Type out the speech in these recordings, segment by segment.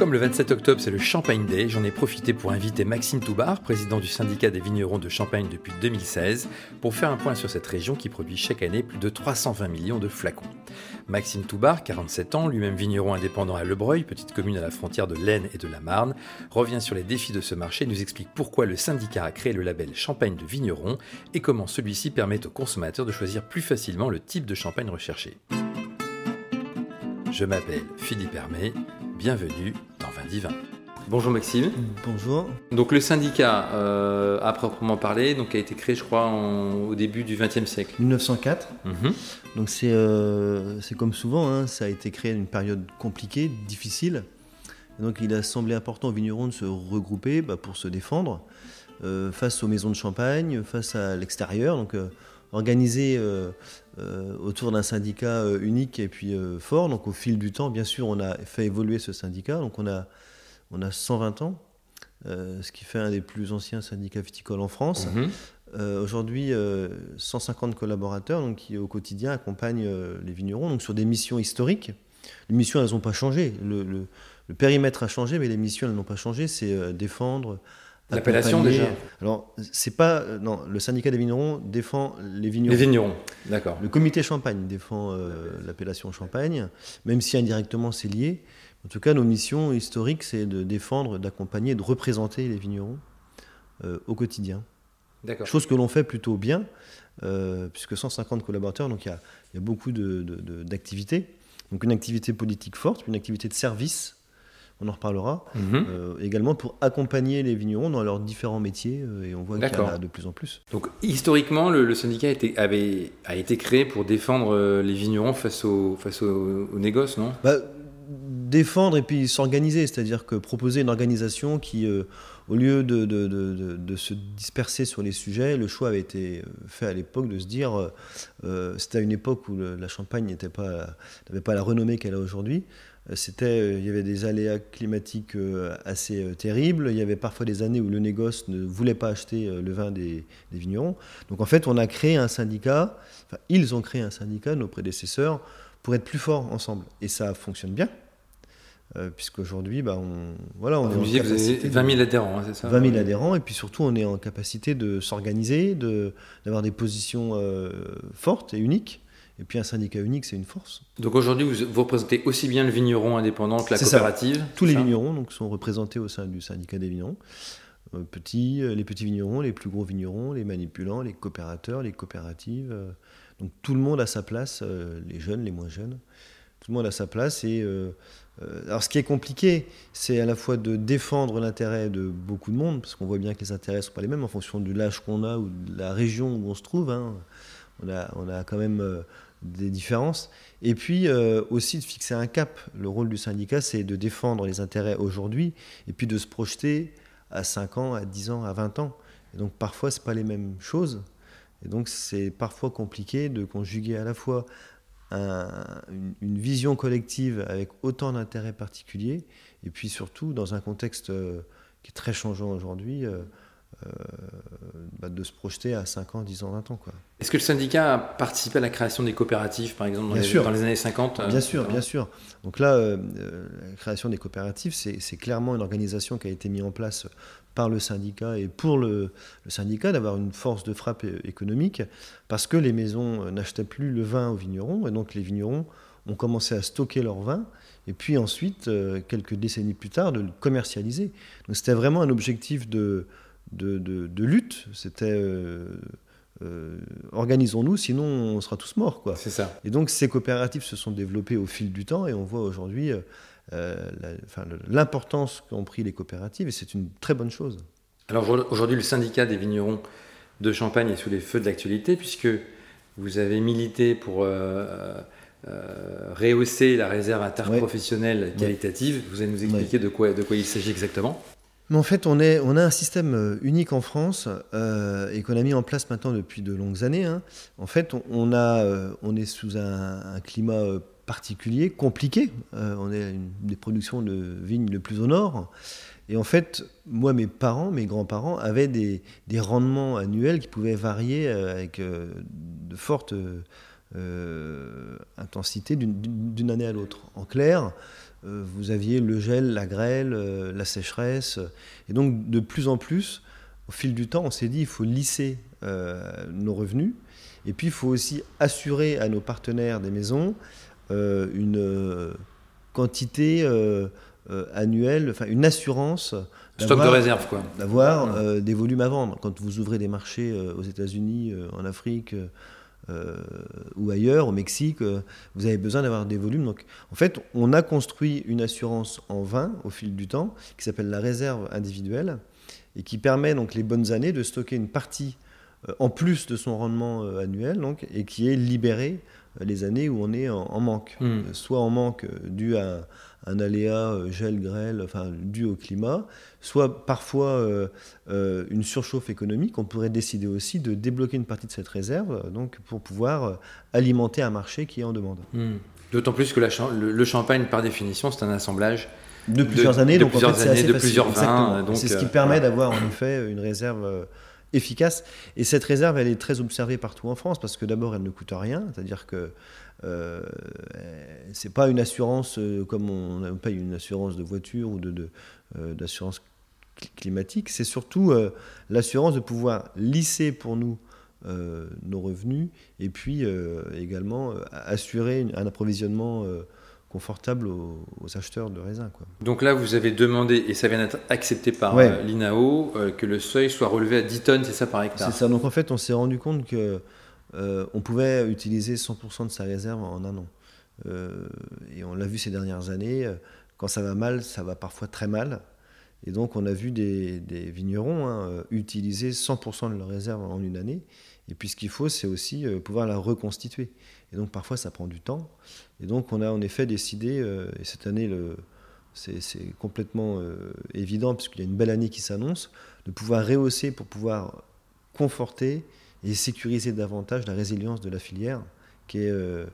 Comme le 27 octobre, c'est le Champagne Day, j'en ai profité pour inviter Maxime Toubar, président du syndicat des vignerons de Champagne depuis 2016, pour faire un point sur cette région qui produit chaque année plus de 320 millions de flacons. Maxime Toubar, 47 ans, lui-même vigneron indépendant à Lebreuil, petite commune à la frontière de l'Aisne et de la Marne, revient sur les défis de ce marché et nous explique pourquoi le syndicat a créé le label Champagne de vigneron et comment celui-ci permet aux consommateurs de choisir plus facilement le type de champagne recherché. Je m'appelle Philippe Hermé, bienvenue dans Vin Divin. Bonjour Maxime. Bonjour. Donc le syndicat, euh, à proprement parler, donc a été créé, je crois, au début du XXe siècle. 1904. Mhm. Donc euh, c'est comme souvent, hein, ça a été créé à une période compliquée, difficile. donc il a semblé important aux vignerons de se regrouper bah, pour se défendre euh, face aux maisons de champagne, face à l'extérieur. Donc organisé euh, euh, autour d'un syndicat euh, unique et puis fort. Donc au fil du temps, bien sûr, on a fait évoluer ce syndicat. Donc on a, on a 120 ans, ce qui fait un des plus anciens syndicats viticoles en France. Mhm. Aujourd'hui, 150 collaborateurs donc, qui au quotidien accompagnent les vignerons donc, sur des missions historiques. Les missions, elles n'ont pas changé. Le, le, périmètre a changé, mais les missions, elles n'ont pas changé. C'est défendre, L'appellation déjà Alors, c'est pas. Euh, non, le syndicat des vignerons défend les vignerons. Les vignerons, d'accord. Le comité Champagne défend euh, l'appellation Champagne, même si indirectement c'est lié. En tout cas, nos missions historiques, c'est de défendre, d'accompagner, de représenter les vignerons euh, au quotidien. D'accord. Chose que l'on fait plutôt bien, puisque 150 collaborateurs, donc il y a, y a, beaucoup d'activités. De, donc une activité politique forte, une activité de service on en reparlera, mhm. euh, également pour accompagner les vignerons dans leurs différents métiers, euh, et on voit qu'il y en a de plus en plus. Donc historiquement, le, syndicat a été, avait, a été créé pour défendre euh, les vignerons face aux face au, négoces, non? Bah, Défendre et puis s'organiser, c'est-à-dire que proposer une organisation qui, au lieu de, de, de, se disperser sur les sujets, le choix avait été fait à l'époque de se dire, c'était à une époque où la Champagne n'avait pas, pas la renommée qu'elle a aujourd'hui, c'était, euh, il y avait des aléas climatiques euh, assez terribles. Il y avait parfois des années où le négoce ne voulait pas acheter le vin des, vignerons. Donc en fait, on a créé un syndicat, enfin, ils ont créé un syndicat, nos prédécesseurs, pour être plus forts ensemble. Et ça fonctionne bien. puisqu'aujourd'hui, bah, on, voilà, on est en capacité 20 000 adhérents, hein, c'est ça? 20 000 adhérents, et puis surtout, on est en capacité de s'organiser, de, d'avoir des positions fortes et uniques. Et puis un syndicat unique, c'est une force. Donc aujourd'hui, vous, représentez aussi bien le vigneron indépendant que la coopérative Tous les vignerons donc, sont représentés au sein du syndicat des vignerons. Euh, petits, euh, les petits vignerons, les plus gros vignerons, les manipulants, les coopérateurs, les coopératives. Euh, donc tout le monde a sa place, les jeunes, les moins jeunes. Tout le monde a sa place. Et, alors ce qui est compliqué, c'est à la fois de défendre l'intérêt de beaucoup de monde, parce qu'on voit bien que les intérêts ne sont pas les mêmes en fonction du l'âge qu'on a ou de la région où on se trouve. Hein. On, a, on a quand même des différences. Et puis euh, aussi de fixer un cap. Le rôle du syndicat, c'est de défendre les intérêts aujourd'hui et puis de se projeter à 5 ans, à 10 ans, à 20 ans. Et donc parfois, ce pas les mêmes choses. Et donc c'est parfois compliqué de conjuguer à la fois une, vision collective avec autant d'intérêts particuliers et puis surtout dans un contexte euh, qui est très changeant aujourd'hui. Euh, bah, de se projeter à 5 ans, 10 ans, 20 ans. Est-ce que le syndicat a participé à la création des coopératives, par exemple, dans, les, dans les, années 50 euh, Bien sûr, bien sûr. Donc là, euh, la création des coopératives, c'est clairement une organisation qui a été mise en place par le syndicat et pour le, syndicat d'avoir une force de frappe économique parce que les maisons n'achetaient plus le vin aux vignerons et donc les vignerons ont commencé à stocker leur vin et puis ensuite, quelques décennies plus tard, de le commercialiser. Donc c'était vraiment un objectif de, de, lutte. C'était euh, euh, organisons-nous, sinon on sera tous morts. Quoi. C'est ça. Et donc ces coopératives se sont développées au fil du temps et on voit aujourd'hui euh, l'importance qu'ont pris les coopératives et c'est une très bonne chose. Alors aujourd'hui, le syndicat des vignerons de Champagne est sous les feux de l'actualité puisque vous avez milité pour rehausser la réserve interprofessionnelle qualitative. Vous allez nous expliquer de, quoi, de quoi il s'agit exactement mais en fait, on, a un système euh, unique en France euh, et qu'on a mis en place maintenant depuis de longues années. Hein. En fait, euh, on est sous un, climat particulier, compliqué. on est une des productions de vignes le plus au nord. Et en fait, moi, mes parents, mes grands-parents avaient des, rendements annuels qui pouvaient varier avec de fortes intensités d'une année à l'autre. En clair, vous aviez le gel, la grêle, la sécheresse. Et donc, de plus en plus, au fil du temps, on s'est dit il faut lisser nos revenus. Et puis, il faut aussi assurer à nos partenaires des maisons une quantité annuelle, enfin une assurance Stock de réserve, quoi. D'avoir euh, des volumes à vendre. Quand vous ouvrez des marchés euh, aux États-Unis, euh, en Afrique ou ailleurs, au Mexique, vous avez besoin d'avoir des volumes. Donc, en fait, on a construit une assurance en vin au fil du temps qui s'appelle la réserve individuelle et qui permet donc les bonnes années de stocker une partie en plus de son rendement annuel donc, et qui est libérée les années où on est en, manque. Hmm. Soit en manque dû à un aléa euh, gel, grêle, enfin dû au climat, soit parfois euh, euh, une surchauffe économique. On pourrait décider aussi de débloquer une partie de cette réserve, donc pour pouvoir alimenter un marché qui est en demande. Hmm. D'autant plus que le, champagne, par définition, c'est un assemblage de plusieurs années, de donc plusieurs années, de plusieurs vins. C'est ce qui permet d'avoir en effet une réserve efficace. Et cette réserve, elle est très observée partout en France parce que d'abord, elle ne coûte rien, c'est-à-dire que euh, c'est pas une assurance euh, comme on paye une assurance de voiture ou de, euh, d'assurance climatique, c'est surtout l'assurance de pouvoir lisser pour nous nos revenus et puis également assurer un approvisionnement confortable aux, acheteurs de raisins. Quoi. Donc là, vous avez demandé, et ça vient d'être accepté par l'INAO, que le seuil soit relevé à 10 tonnes, c'est ça par hectare C'est ça, donc en fait, on s'est rendu compte que euh, on pouvait utiliser 100% de sa réserve en un an. Euh, et on l'a vu ces dernières années, euh, quand ça va mal, ça va parfois très mal. Et donc on a vu des, vignerons hein, utiliser 100% de leur réserve en une année. Et puis ce qu'il faut, c'est aussi pouvoir la reconstituer. Et donc parfois ça prend du temps. Et donc on a en effet décidé, et cette année c'est complètement évident puisqu'il y a une belle année qui s'annonce, de pouvoir rehausser pour pouvoir conforter et sécuriser davantage la résilience de la filière qui est, euh,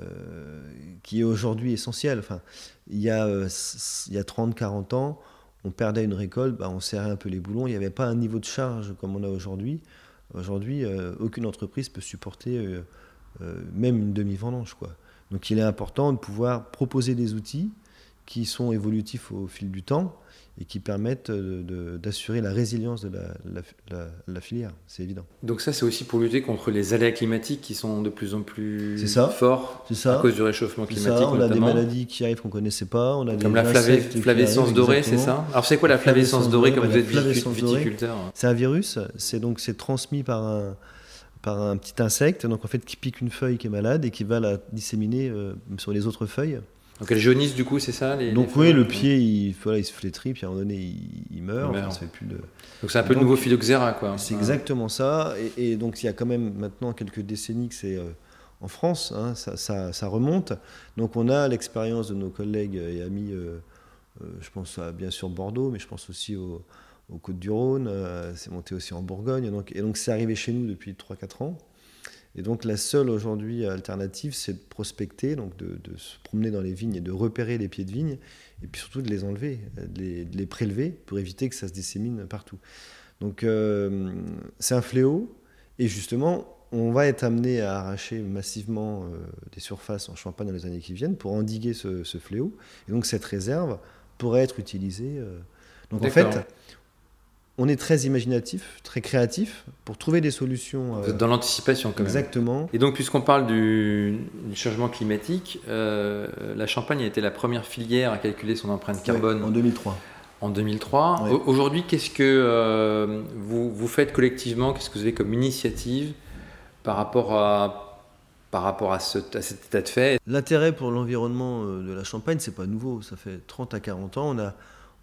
euh, aujourd'hui essentielle. Enfin, il y a, euh, il a 30-40 ans, on perdait une récolte, bah, on serrait un peu les boulons, il n'y avait pas un niveau de charge comme on a aujourd'hui. Aujourd'hui, aucune entreprise peut supporter même une demi-vendange. Quoi. Donc il est important de pouvoir proposer des outils qui sont évolutifs au fil du temps et qui permettent d'assurer la résilience de la, filière, c'est évident. Donc ça, c'est aussi pour lutter contre les aléas climatiques qui sont de plus en plus forts ça. à cause du réchauffement climatique. Ça. On a des maladies qui arrivent qu'on ne connaissait pas. On a comme la flavescence dorée, c'est ça Alors c'est quoi la flavescence dorée comme vous êtes viticulteur C'est un virus, c'est donc c'est transmis par un par un petit insecte, donc en fait qui pique une feuille qui est malade et qui va la disséminer euh, sur les autres feuilles. Donc elle jaunisse du coup, c'est ça les, Donc oui, le pied, il, voilà, il se flétrit, puis à un moment donné, il, meurt. plus de... Donc c'est un peu le nouveau phylloxéra, quoi. C'est exactement ça. Et, donc il y a quand même maintenant quelques décennies que c'est euh, en France, hein, ça, ça, remonte. Donc on a l'expérience de nos collègues et amis, euh, euh, je pense à bien sûr Bordeaux, mais je pense aussi aux, Côtes-du-Rhône, c'est monté aussi en Bourgogne. Et donc c'est arrivé chez nous depuis 3-4 ans. Et donc la seule aujourd'hui alternative, c'est de prospecter, donc de, se promener dans les vignes et de repérer les pieds de vigne, et puis surtout de les enlever, de les, prélever pour éviter que ça se dissémine partout. Donc euh, c'est un fléau, et justement, on va être amené à arracher massivement euh, des surfaces en Champagne dans les années qui viennent pour endiguer ce, fléau. Et donc cette réserve pourrait être utilisée. Euh. Donc en fait, on est très imaginatif, très créatif pour trouver des solutions. Euh, dans l'anticipation, quand même. Exactement. Et donc, puisqu'on parle du, changement climatique, euh, la Champagne a été la première filière à calculer son empreinte carbone. en 2003. En 2003. Aujourd'hui, qu'est-ce que euh, vous, vous, faites collectivement Qu'est-ce que vous avez comme initiative par rapport à, par rapport à, ce, à cet état de fait? L'intérêt pour l'environnement de la Champagne, c'est pas nouveau. Ça fait 30 à 40 ans. On a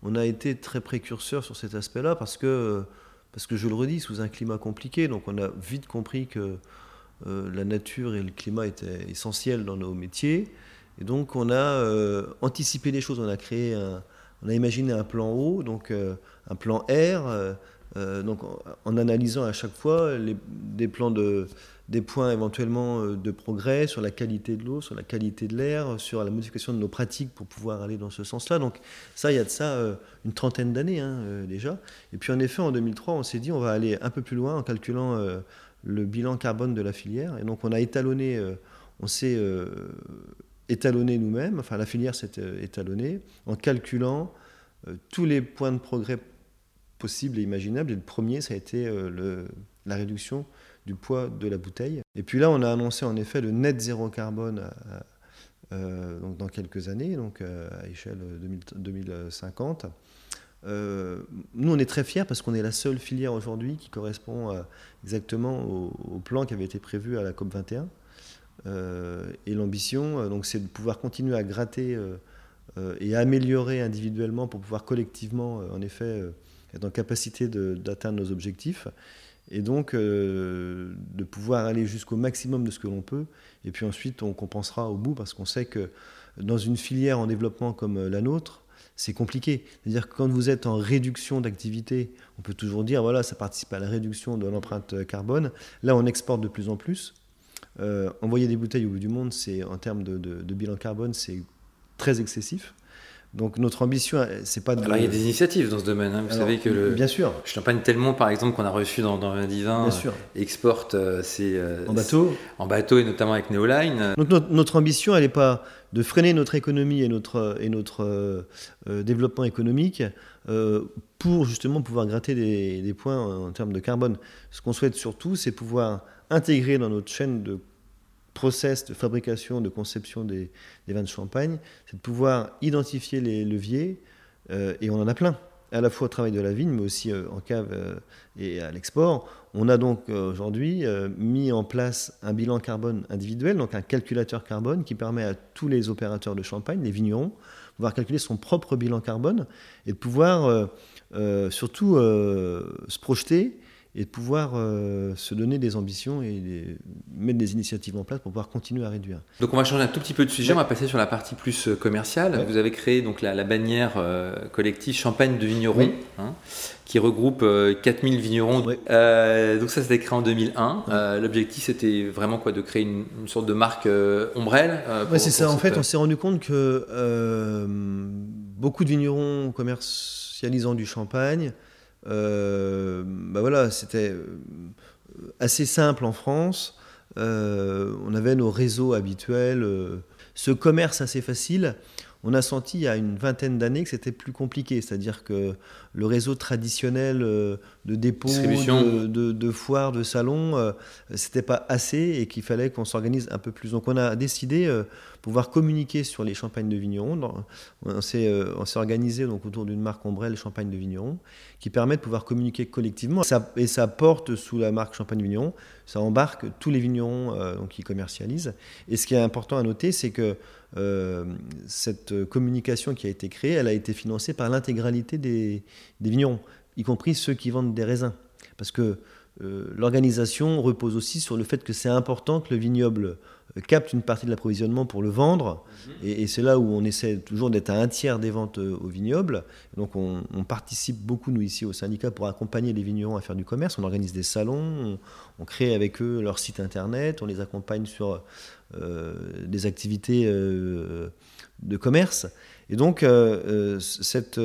on a été très précurseur sur cet aspect-là parce que, parce que, je le redis, sous un climat compliqué, donc on a vite compris que euh, la nature et le climat étaient essentiels dans nos métiers. Et donc on a euh, anticipé les choses, on a créé on a imaginé un plan haut, donc euh, un plan R, donc en, analysant à chaque fois les, des plans de, des points éventuellement euh, de progrès sur la qualité de l'eau, sur la qualité de l'air, sur la modification de nos pratiques pour pouvoir aller dans ce sens-là. Donc ça, il y a de ça euh, une trentaine d'années hein, euh, déjà. Et puis en effet, en 2003, on s'est dit on va aller un peu plus loin en calculant le bilan carbone de la filière. Et donc on a étalonné, on s'est étalonné nous-mêmes, enfin la filière s'est étalonnée en calculant tous les points de progrès possibles et imaginables. Et le premier, ça a été le, la réduction du poids de la bouteille. Et puis là, on a annoncé en effet le net zéro carbone donc dans quelques années, donc à échelle 2050. Euh, nous, on est très fiers parce qu'on est la seule filière aujourd'hui qui correspond euh, exactement au, plan qui avait été prévu à la COP 21. Euh, et l'ambition, donc, c'est de pouvoir continuer à gratter et à améliorer individuellement pour pouvoir collectivement, en effet, être en capacité d'atteindre nos objectifs. Et donc, de pouvoir aller jusqu'au maximum de ce que l'on peut. Et puis ensuite, on compensera au bout parce qu'on sait que dans une filière en développement comme la nôtre, c'est compliqué. C'est-à-dire que quand vous êtes en réduction d'activité, on peut toujours dire, voilà, ça participe à la réduction de l'empreinte carbone. Là, on exporte de plus en plus. Euh, envoyer des bouteilles au bout du monde, c'est en termes de, bilan carbone, c'est très excessif. Donc notre ambition, c'est pas de... Alors il y a des initiatives dans ce domaine. Hein. Vous savez que le bien sûr. Champagne tellement, par exemple, qu'on a reçu dans, dans Divin, bien sûr. Euh, exporte euh, en bateau, en bateau et notamment avec Neoline. Donc notre, notre ambition, elle n'est pas de freiner notre économie et notre, et notre euh, euh, développement économique euh, pour justement pouvoir gratter des, points en, termes de carbone. Ce qu'on souhaite surtout, c'est pouvoir intégrer dans notre chaîne de process de fabrication, de conception des, vins de champagne, c'est de pouvoir identifier les leviers, et on en a plein à la fois au travail de la vigne, mais aussi euh, en cave euh, et à l'export. On a donc euh, aujourd'hui mis en place un bilan carbone individuel, donc un calculateur carbone qui permet à tous les opérateurs de champagne, les vignerons, de pouvoir calculer son propre bilan carbone et de pouvoir surtout se projeter et de pouvoir euh, se donner des ambitions et mettre des initiatives en place pour pouvoir continuer à réduire. Donc on va changer un tout petit peu de sujet, on va passer sur la partie plus euh, commerciale. Vous avez créé donc la, bannière euh, collective Champagne de vignerons, hein, qui regroupe 4000 vignerons. donc ça c'était créé en 2001. L'objectif c'était vraiment quoi de créer une, sorte de marque ombrelle Oui c'est ça, en fait on s'est rendu compte que beaucoup de vignerons commercialisant du champagne euh, bah voilà, c'était euh, assez simple en France. Euh, on avait nos réseaux habituels, ce commerce assez facile on a senti il y a une vingtaine d'années que c'était plus compliqué, c'est-à-dire que le réseau traditionnel euh, de dépôts, de, de, foires, de salons, euh, c'était pas assez et qu'il fallait qu'on s'organise un peu plus. Donc on a décidé de euh, pouvoir communiquer sur les champagnes de vignerons. On s'est organisé donc autour d'une marque ombrelle Champagne de vignerons qui permet de pouvoir communiquer collectivement. et ça porte sous la marque Champagne de vignerons, ça embarque tous les vignerons donc, qui commercialisent. Et ce qui est important à noter, c'est que euh, cette communication qui a été créée, elle a été financée par l'intégralité des, vignerons, y compris ceux qui vendent des raisins. Parce que euh, l'organisation repose aussi sur le fait que c'est important que le vignoble euh, capte une partie de l'approvisionnement pour le vendre. Mhm. Et, c'est là où on essaie toujours d'être à un tiers des ventes au vignoble. Donc on, participe beaucoup, nous, ici au syndicat, pour accompagner les vignerons à faire du commerce. On organise des salons, on crée avec eux leur site internet, on les accompagne sur euh, des activités euh, de commerce. Et donc, euh, cette,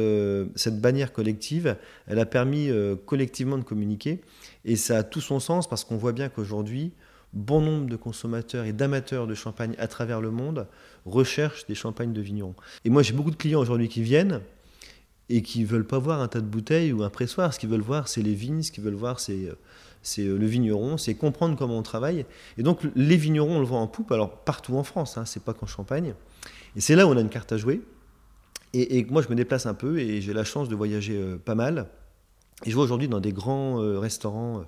cette bannière collective, elle a permis collectivement de communiquer. Et ça a tout son sens parce qu'on voit bien qu'aujourd'hui, bon nombre de consommateurs et d'amateurs de champagne à travers le monde recherchent des champagnes de vignerons. Et moi, j'ai beaucoup de clients aujourd'hui qui viennent et qui ne veulent pas voir un tas de bouteilles ou un pressoir. Ce qu'ils veulent voir, c'est les vignes, ce qu'ils veulent voir, c'est c'est euh, le vigneron, c'est comprendre comment on travaille. Et donc les vignerons, on le voit en poupe, alors partout en France, hein, c'est pas qu'en Champagne. Et c'est là où on a une carte à jouer. Et, moi, je me déplace un peu et j'ai la chance de voyager euh, pas mal. Et je vois aujourd'hui dans des grands euh, restaurants,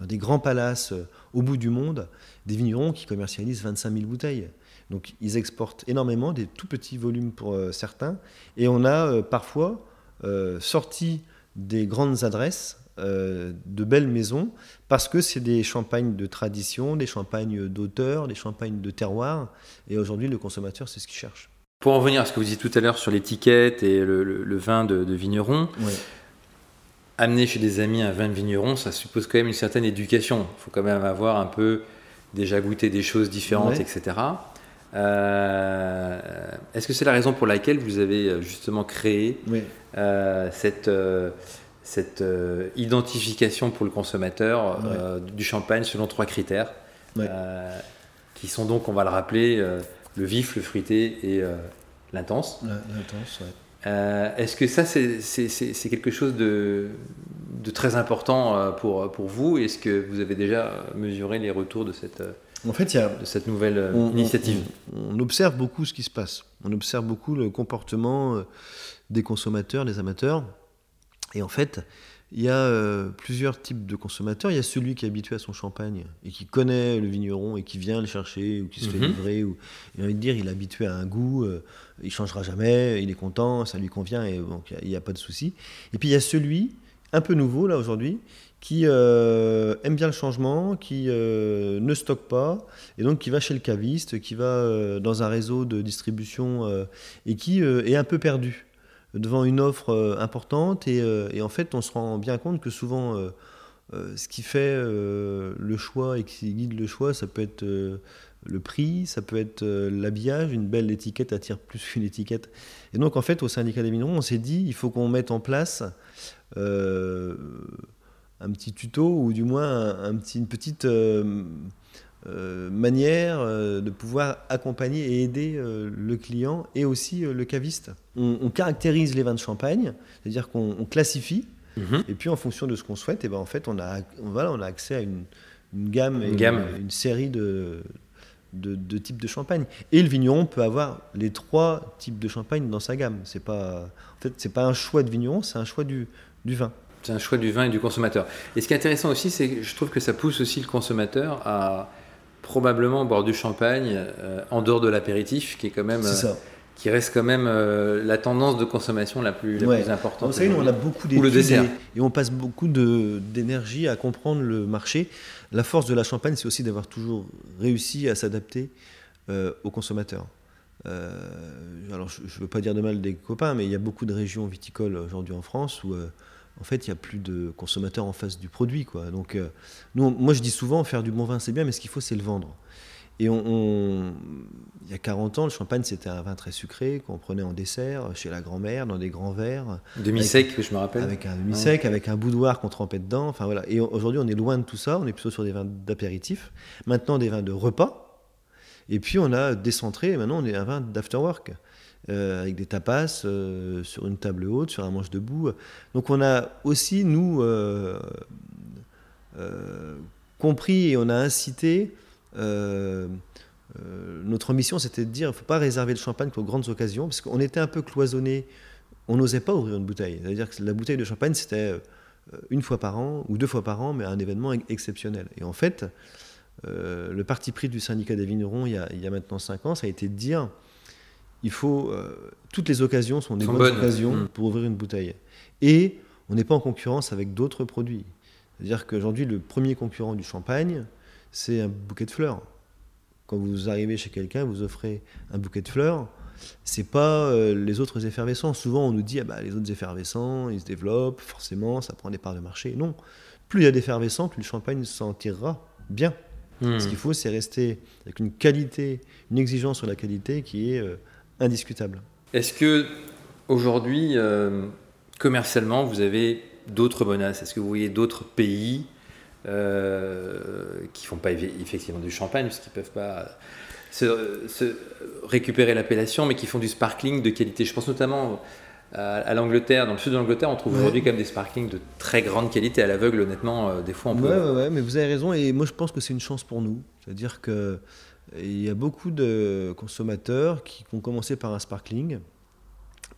dans des grands palaces au bout du monde, des vignerons qui commercialisent 25 000 bouteilles. Donc ils exportent énormément, des tout petits volumes pour certains. Et on a parfois sorti des grandes adresses euh, de belles maisons parce que c'est des champagnes de tradition, des champagnes d'auteur, des champagnes de terroir. Et aujourd'hui, le consommateur, c'est ce qu'il cherche. Pour en venir à ce que vous disiez tout à l'heure sur l'étiquette et le, vin de, vigneron, amener chez des amis un vin de vigneron, ça suppose quand même une certaine éducation. Il faut quand même avoir un peu déjà goûté des choses différentes, etc. Euh, est-ce que c'est la raison pour laquelle vous avez euh, justement créé cette cette euh, identification pour le consommateur euh, du champagne selon trois critères, euh, qui sont donc, on va le rappeler, le vif, le fruité et l'intense. L'intense, ouais. Euh, est-ce que ça, c'est quelque chose de, très important euh, pour, pour vous? Est-ce que vous avez déjà mesuré les retours de cette, en fait, y a, de cette nouvelle initiative? on, observe beaucoup ce qui se passe. On observe beaucoup le comportement euh, des consommateurs, des amateurs. Et en fait, il y a plusieurs types de consommateurs. Il y a celui qui est habitué à son champagne et qui connaît le vigneron et qui vient le chercher ou qui se fait mhm. livrer. Ou, j'ai envie de dire, il est habitué à un goût il changera jamais, il est content, ça lui convient et donc il n'y a, pas de souci. Et puis il y a celui, un peu nouveau là aujourd'hui, qui euh, aime bien le changement, qui euh, ne stocke pas, et donc qui va chez le caviste, qui va euh, dans un réseau de distribution et qui est un peu perdu devant une offre importante. Et, et, en fait, on se rend bien compte que souvent, ce qui fait le choix et qui guide le choix, ça peut être le prix, ça peut être euh, l'habillage, une belle étiquette attire plus qu'une étiquette. Et donc en fait au syndicat des vignerons, on s'est dit il faut qu'on mette en place euh, un petit tuto ou du moins un, petit, une petite euh, manière de pouvoir accompagner et aider le client et aussi le caviste. On, caractérise les vins de champagne, c'est-à-dire qu'on classifie. Mhm. Et puis en fonction de ce qu'on souhaite, et ben en fait on a, voilà, on a accès à une, gamme, et gamme. une série de, de, types de champagne. Et le vigneron peut avoir les trois types de champagne dans sa gamme. C'est pas, en fait, c'est pas un choix de vigneron, c'est un choix du, du vin. C'est un choix du vin et du consommateur. Et ce qui est intéressant aussi, c'est que je trouve que ça pousse aussi le consommateur à probablement boire du champagne euh, en dehors de l'apéritif, qui est quand même. Euh, qui reste quand même euh, la tendance de consommation la plus, la plus importante. Vous savez, on a beaucoup d'études et, et, on passe beaucoup d'énergie à comprendre le marché. La force de la Champagne, c'est aussi d'avoir toujours réussi à s'adapter aux consommateurs. Alors, je ne veux pas dire de mal des copains, mais il y a beaucoup de régions viticoles aujourd'hui en France où, en fait, il n'y a plus de consommateurs en face du produit. Quoi. Donc, nous, moi, je dis souvent, faire du bon vin, c'est bien, mais ce qu'il faut, c'est le vendre. Et on, il y a 40 ans, le champagne, c'était un vin très sucré qu'on prenait en dessert chez la grand-mère, dans des grands verres. Demi-sec, je me rappelle. Avec un demi-sec, avec un boudoir qu'on trempait dedans. Enfin, voilà. Et aujourd'hui, on est loin de tout ça. On est plutôt sur des vins d'apéritif. Maintenant, des vins de repas. Et puis, on a décentré. Maintenant, on est un vin d'afterwork. Euh, avec des tapas euh, sur une table haute, sur un manche debout. Donc, on a aussi, nous, euh, compris et on a incité notre mission, c'était de dire, il ne faut pas réserver le champagne pour grandes occasions, parce qu'on était un peu cloisonné, on n'osait pas ouvrir une bouteille. C'est-à-dire que la bouteille de champagne, c'était une fois par an ou deux fois par an, mais un événement exceptionnel. Et en fait, le parti pris du syndicat des vignerons, il y, a, il y a maintenant cinq ans, ça a été de dire, il faut, toutes les occasions sont des bonnes, occasions mmh. pour ouvrir une bouteille. Et on n'est pas en concurrence avec d'autres produits. C'est-à-dire qu'aujourd'hui, le premier concurrent du champagne, c'est un bouquet de fleurs. Quand vous arrivez chez quelqu'un, vous offrez un bouquet de fleurs. C'est pas euh, les autres effervescents. Souvent, on nous dit ah bah, les autres effervescents, ils se développent, forcément, ça prend des parts de marché. Non. Plus il y a d'effervescents, plus le champagne s'en tirera bien. Hmm. Ce qu'il faut, c'est rester avec une qualité, une exigence sur la qualité qui est euh, indiscutable. Est-ce que aujourd'hui, euh, commercialement, vous avez d'autres menaces? Est-ce que vous voyez d'autres pays euh, qui font pas effectivement du champagne, parce qu'ils peuvent pas se, récupérer l'appellation, mais qui font du sparkling de qualité? Je pense notamment à, l'Angleterre, dans le sud de l'Angleterre, on trouve aujourd'hui quand même des sparklings de très grande qualité. À l'aveugle, honnêtement, euh, des fois on peut. Ouais, ouais, mais vous avez raison, et moi je pense que c'est une chance pour nous. C'est-à-dire que il y a beaucoup de consommateurs qui vont commencer par un sparkling,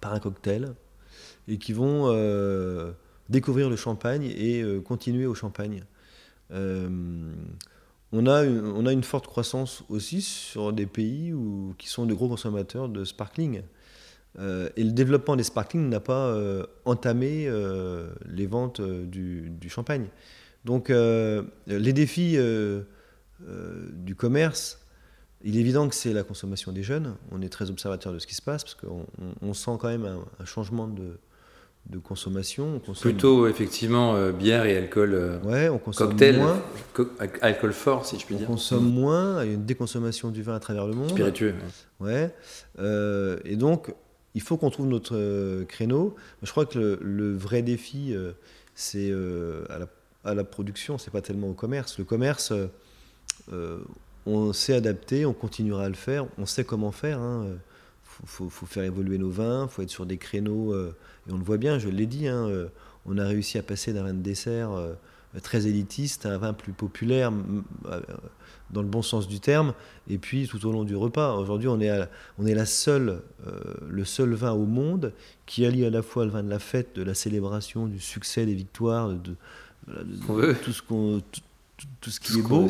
par un cocktail, et qui vont euh, découvrir le champagne et continuer au champagne. Euh, on a, une, forte croissance aussi sur des pays qui sont de gros consommateurs de sparkling. Euh, et le développement des sparkling n'a pas euh, entamé les ventes du, champagne. Donc les défis du commerce, il est évident que c'est la consommation des jeunes. On est très observateur de ce qui se passe parce qu'on sent quand même un changement de, de consommation. On consomme... Plutôt effectivement euh, bière et alcool euh, ouais, on consomme cocktail, moins. alcool fort si je puis dire. On consomme moins, il y a une déconsommation du vin à travers le monde. Spiritueux. Ouais. Euh, et donc il faut qu'on trouve notre créneau. Je crois que le, vrai défi c'est à la, à, la, production, c'est pas tellement au commerce. Le commerce, on, s'est adapté, on continuera à le faire, on sait comment faire. Il hein. faut, faire évoluer nos vins, il faut être sur des créneaux, et on le voit bien, je l'ai dit, hein, on a réussi à passer d'un vin de dessert très élitiste à un vin plus populaire, dans le bon sens du terme, et puis tout au long du repas. Aujourd'hui, on est, on est la seule, euh, le seul vin au monde qui allie à la fois le vin de la fête, de la célébration, du succès, des victoires, de, tout ce qu'on tout, ce qui est beau,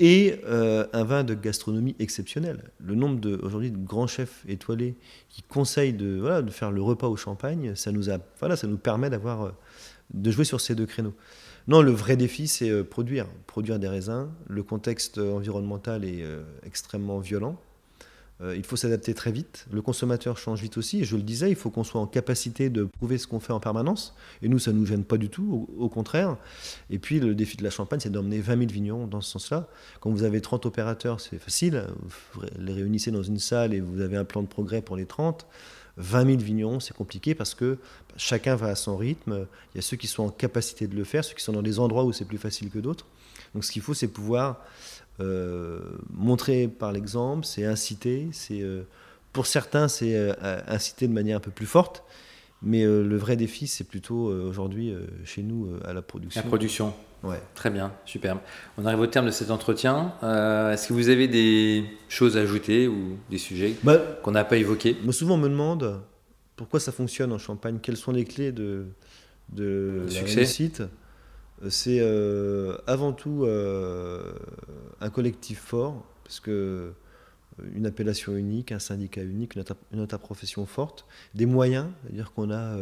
et euh, un vin de gastronomie exceptionnel. Le nombre de aujourd'hui de grands chefs étoilés qui conseillent de, voilà, de faire le repas au champagne, ça nous a, voilà, ça nous permet d'avoir, euh, de jouer sur ces deux créneaux. Non, le vrai défi, c'est euh, produire, produire des raisins. Le contexte environnemental est euh, extrêmement violent. Euh, il faut s'adapter très vite. Le consommateur change vite aussi. Je le disais, il faut qu'on soit en capacité de prouver ce qu'on fait en permanence. Et nous, ça ne nous gêne pas du tout, au, contraire. Et puis, le défi de la Champagne, c'est d'emmener 20 000 vignerons dans ce sens-là. Quand vous avez 30 opérateurs, c'est facile. Vous les réunissez dans une salle et vous avez un plan de progrès pour les 30. 20 000 vignerons, c'est compliqué parce que chacun va à son rythme. Il y a ceux qui sont en capacité de le faire, ceux qui sont dans des endroits où c'est plus facile que d'autres. Donc ce qu'il faut, c'est pouvoir montrer par l'exemple, c'est inciter. C'est euh, pour certains, c'est euh, inciter de manière un peu plus forte. Mais le vrai défi, c'est plutôt aujourd'hui chez nous à la production. La production. Ouais. Très bien, superbe. On arrive au terme de cet entretien. Euh, est-ce que vous avez des choses à ajouter ou des sujets bah, qu'on n'a pas évoqués? Moi, souvent, on me demande pourquoi ça fonctionne en Champagne, quelles sont les clés de, de la réussite? C'est euh, avant tout euh, un collectif fort, parce que une appellation unique, un syndicat unique, une, interprofession forte, des moyens, c'est-à-dire qu'on a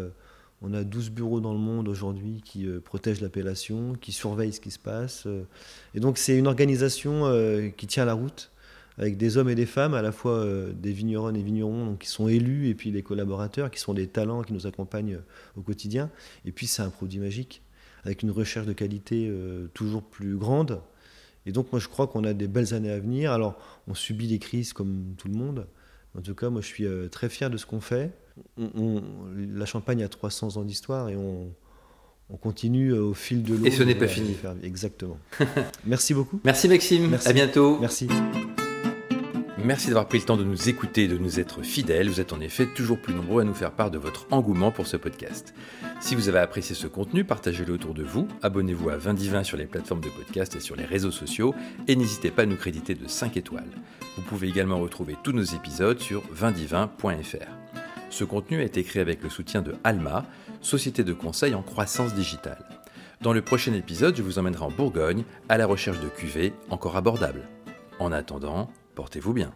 a 12 bureaux dans le monde aujourd'hui qui euh, protègent l'appellation, qui surveillent ce qui se passe. Euh. et donc c'est une organisation euh, qui tient la route avec des hommes et des femmes, à la fois des vignerons et vignerons qui sont élus, et puis les collaborateurs qui sont des talents qui nous accompagnent au quotidien. Et puis c'est un produit magique, avec une recherche de qualité toujours plus grande. Et donc moi je crois qu'on a des belles années à venir. Alors on subit des crises comme tout le monde. En tout cas moi je suis très fier de ce qu'on fait la Champagne a 300 ans d'histoire et on, continue au fil de l'eau. Et ce n'est pas fini. Exactement. Merci beaucoup. Merci Maxime. Merci. À bientôt. Merci. Merci d'avoir pris le temps de nous écouter et de nous être fidèles. Vous êtes en effet toujours plus nombreux à nous faire part de votre engouement pour ce podcast. Si vous avez apprécié ce contenu, partagez-le autour de vous. Abonnez-vous à 20 sur les plateformes de podcast et sur les réseaux sociaux. Et n'hésitez pas à nous créditer de 5 étoiles. Vous pouvez également retrouver tous nos épisodes sur vindivin.fr. Ce contenu a été créé avec le soutien de Alma, société de conseil en croissance digitale. Dans le prochain épisode, je vous emmènerai en Bourgogne à la recherche de cuvées encore abordables. En attendant, portez-vous bien.